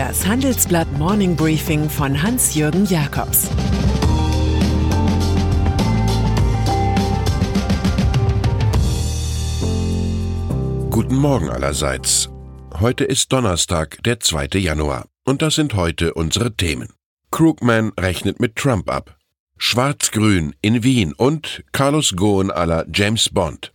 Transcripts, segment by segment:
Das Handelsblatt Morning Briefing von Hans-Jürgen Jakobs Guten Morgen allerseits. Heute ist Donnerstag, der 2. Januar. Und das sind heute unsere Themen. Krugman rechnet mit Trump ab. Schwarz-Grün in Wien und Carlos Ghosn à la James Bond.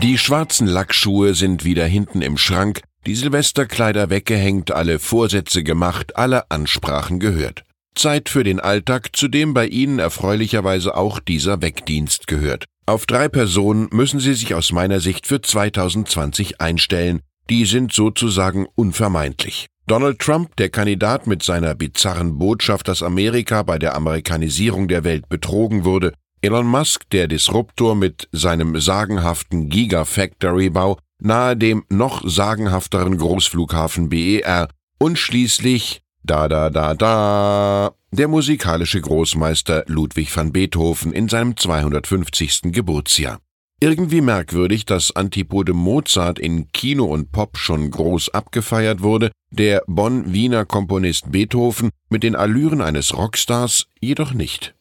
Die schwarzen Lackschuhe sind wieder hinten im Schrank, die Silvesterkleider weggehängt, alle Vorsätze gemacht, alle Ansprachen gehört. Zeit für den Alltag, zu dem bei Ihnen erfreulicherweise auch dieser Wegdienst gehört. Auf drei Personen müssen Sie sich aus meiner Sicht für 2020 einstellen, die sind sozusagen unvermeidlich. Donald Trump, der Kandidat mit seiner bizarren Botschaft, dass Amerika bei der Amerikanisierung der Welt betrogen wurde, Elon Musk, der Disruptor mit seinem sagenhaften Gigafactory-Bau nahe dem noch sagenhafteren Großflughafen BER und schließlich da da da da der musikalische Großmeister Ludwig van Beethoven in seinem 250. Geburtsjahr. Irgendwie merkwürdig, dass Antipode Mozart in Kino und Pop schon groß abgefeiert wurde, der Bonn-Wiener Komponist Beethoven mit den Allüren eines Rockstars jedoch nicht.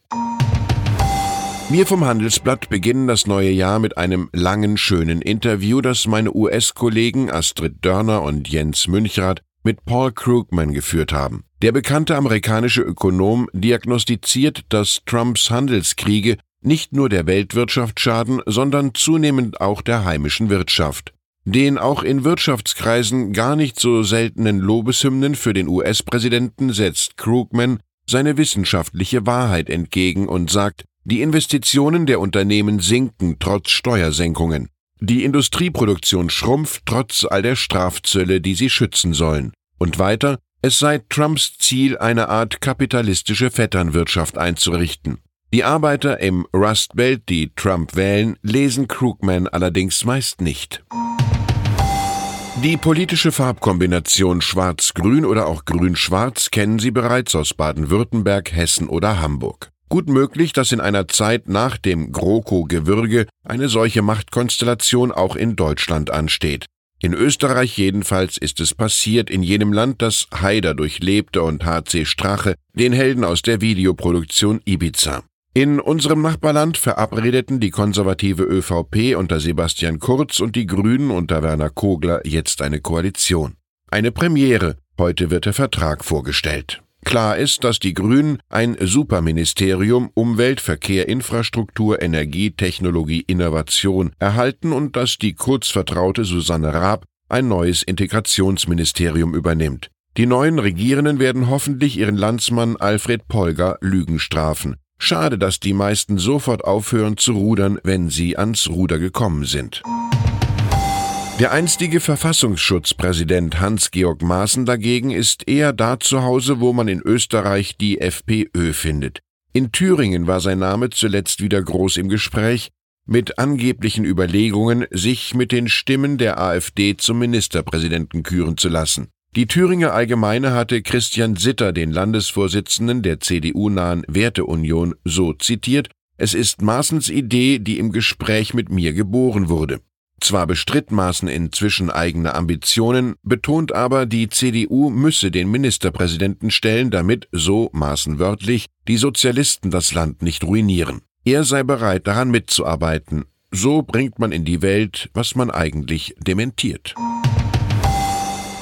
Wir vom Handelsblatt beginnen das neue Jahr mit einem langen, schönen Interview, das meine US-Kollegen Astrid Dörner und Jens Münchrath mit Paul Krugman geführt haben. Der bekannte amerikanische Ökonom diagnostiziert, dass Trumps Handelskriege nicht nur der Weltwirtschaft schaden, sondern zunehmend auch der heimischen Wirtschaft. Den auch in Wirtschaftskreisen gar nicht so seltenen Lobeshymnen für den US-Präsidenten setzt Krugman seine wissenschaftliche Wahrheit entgegen und sagt, die Investitionen der Unternehmen sinken trotz Steuersenkungen. Die Industrieproduktion schrumpft trotz all der Strafzölle, die sie schützen sollen. Und weiter, es sei Trumps Ziel, eine Art kapitalistische Vetternwirtschaft einzurichten. Die Arbeiter im Rust Belt, die Trump wählen, lesen Krugman allerdings meist nicht. Die politische Farbkombination Schwarz-Grün oder auch Grün-Schwarz kennen Sie bereits aus Baden-Württemberg, Hessen oder Hamburg. Gut möglich, dass in einer Zeit nach dem GroKo-Gewürge eine solche Machtkonstellation auch in Deutschland ansteht. In Österreich jedenfalls ist es passiert, in jenem Land, das Haider durchlebte und HC Strache, den Helden aus der Videoproduktion Ibiza. In unserem Nachbarland verabredeten die konservative ÖVP unter Sebastian Kurz und die Grünen unter Werner Kogler jetzt eine Koalition. Eine Premiere, heute wird der Vertrag vorgestellt. Klar ist, dass die Grünen ein Superministerium Umwelt, Verkehr, Infrastruktur, Energie, Technologie, Innovation erhalten und dass die kurzvertraute Susanne Raab ein neues Integrationsministerium übernimmt. Die neuen Regierenden werden hoffentlich ihren Landsmann Alfred Polger Lügen strafen. Schade, dass die meisten sofort aufhören zu rudern, wenn sie ans Ruder gekommen sind. Der einstige Verfassungsschutzpräsident Hans-Georg Maaßen dagegen ist eher da zu Hause, wo man in Österreich die FPÖ findet. In Thüringen war sein Name zuletzt wieder groß im Gespräch, mit angeblichen Überlegungen, sich mit den Stimmen der AfD zum Ministerpräsidenten küren zu lassen. Die Thüringer Allgemeine hatte Christian Sitter, den Landesvorsitzenden der CDU-nahen Werteunion, so zitiert, es ist Maaßens Idee, die im Gespräch mit mir geboren wurde. Zwar bestritt Maaßen inzwischen eigene Ambitionen, betont aber, die CDU müsse den Ministerpräsidenten stellen, damit, so Maaßen wörtlich, die Sozialisten das Land nicht ruinieren. Er sei bereit, daran mitzuarbeiten. So bringt man in die Welt, was man eigentlich dementiert.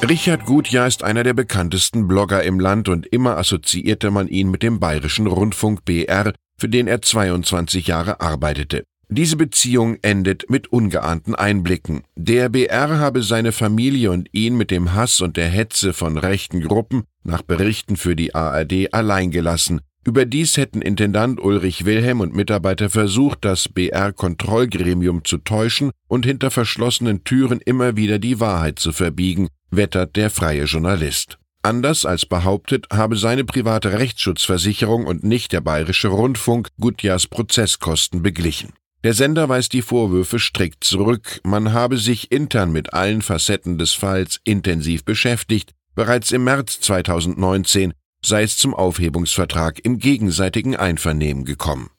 Richard Gutjahr ist einer der bekanntesten Blogger im Land und immer assoziierte man ihn mit dem Bayerischen Rundfunk BR, für den er 22 Jahre arbeitete. Diese Beziehung endet mit ungeahnten Einblicken. Der BR habe seine Familie und ihn mit dem Hass und der Hetze von rechten Gruppen nach Berichten für die ARD allein gelassen. Überdies hätten Intendant Ulrich Wilhelm und Mitarbeiter versucht, das BR-Kontrollgremium zu täuschen und hinter verschlossenen Türen immer wieder die Wahrheit zu verbiegen, wettert der freie Journalist. Anders als behauptet, habe seine private Rechtsschutzversicherung und nicht der bayerische Rundfunk Gutjahrs Prozesskosten beglichen. Der Sender weist die Vorwürfe strikt zurück, man habe sich intern mit allen Facetten des Falls intensiv beschäftigt, bereits im März 2019 sei es zum Aufhebungsvertrag im gegenseitigen Einvernehmen gekommen.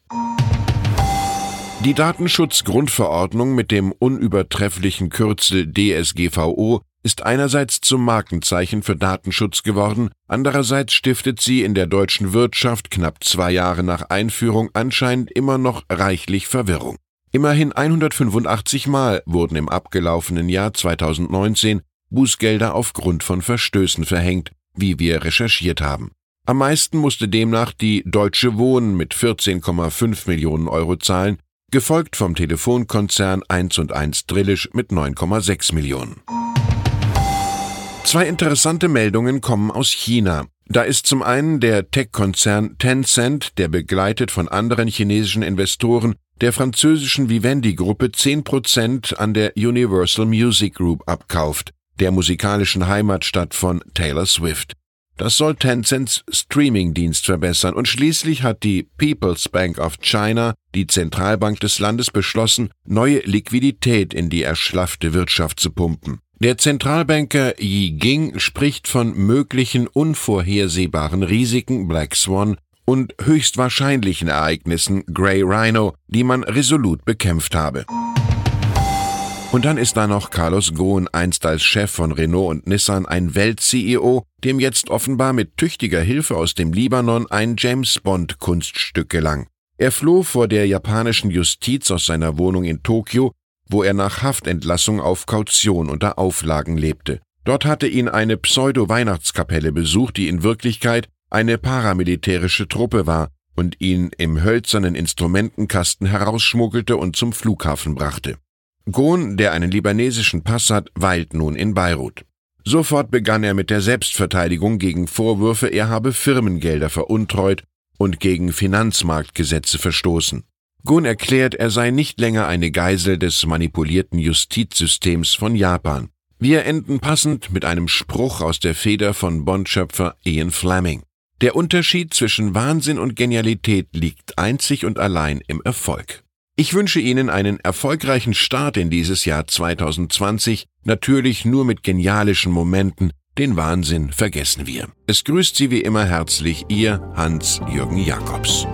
Die Datenschutzgrundverordnung mit dem unübertrefflichen Kürzel DSGVO ist einerseits zum Markenzeichen für Datenschutz geworden, andererseits stiftet sie in der deutschen Wirtschaft knapp zwei Jahre nach Einführung anscheinend immer noch reichlich Verwirrung. Immerhin 185 Mal wurden im abgelaufenen Jahr 2019 Bußgelder aufgrund von Verstößen verhängt, wie wir recherchiert haben. Am meisten musste demnach die Deutsche Wohnen mit 14,5 Millionen Euro zahlen, gefolgt vom Telefonkonzern 1 und 1 Drillisch mit 9,6 Millionen. Zwei interessante Meldungen kommen aus China. Da ist zum einen der Tech-Konzern Tencent, der begleitet von anderen chinesischen Investoren der französischen Vivendi-Gruppe 10% an der Universal Music Group abkauft, der musikalischen Heimatstadt von Taylor Swift. Das soll Tencents Streaming-Dienst verbessern und schließlich hat die People's Bank of China, die Zentralbank des Landes, beschlossen, neue Liquidität in die erschlaffte Wirtschaft zu pumpen. Der Zentralbanker Yi Ging spricht von möglichen unvorhersehbaren Risiken Black Swan und höchstwahrscheinlichen Ereignissen Grey Rhino, die man resolut bekämpft habe. Und dann ist da noch Carlos Ghosn, einst als Chef von Renault und Nissan ein Welt-CEO, dem jetzt offenbar mit tüchtiger Hilfe aus dem Libanon ein James Bond-Kunststück gelang. Er floh vor der japanischen Justiz aus seiner Wohnung in Tokio wo er nach Haftentlassung auf Kaution unter Auflagen lebte. Dort hatte ihn eine Pseudo-Weihnachtskapelle besucht, die in Wirklichkeit eine paramilitärische Truppe war und ihn im hölzernen Instrumentenkasten herausschmuggelte und zum Flughafen brachte. Gohn, der einen libanesischen Pass hat, weilt nun in Beirut. Sofort begann er mit der Selbstverteidigung gegen Vorwürfe, er habe Firmengelder veruntreut und gegen Finanzmarktgesetze verstoßen. Gun erklärt, er sei nicht länger eine Geisel des manipulierten Justizsystems von Japan. Wir enden passend mit einem Spruch aus der Feder von Bondschöpfer Ian Fleming. Der Unterschied zwischen Wahnsinn und Genialität liegt einzig und allein im Erfolg. Ich wünsche Ihnen einen erfolgreichen Start in dieses Jahr 2020, natürlich nur mit genialischen Momenten, den Wahnsinn vergessen wir. Es grüßt Sie wie immer herzlich Ihr Hans-Jürgen Jakobs.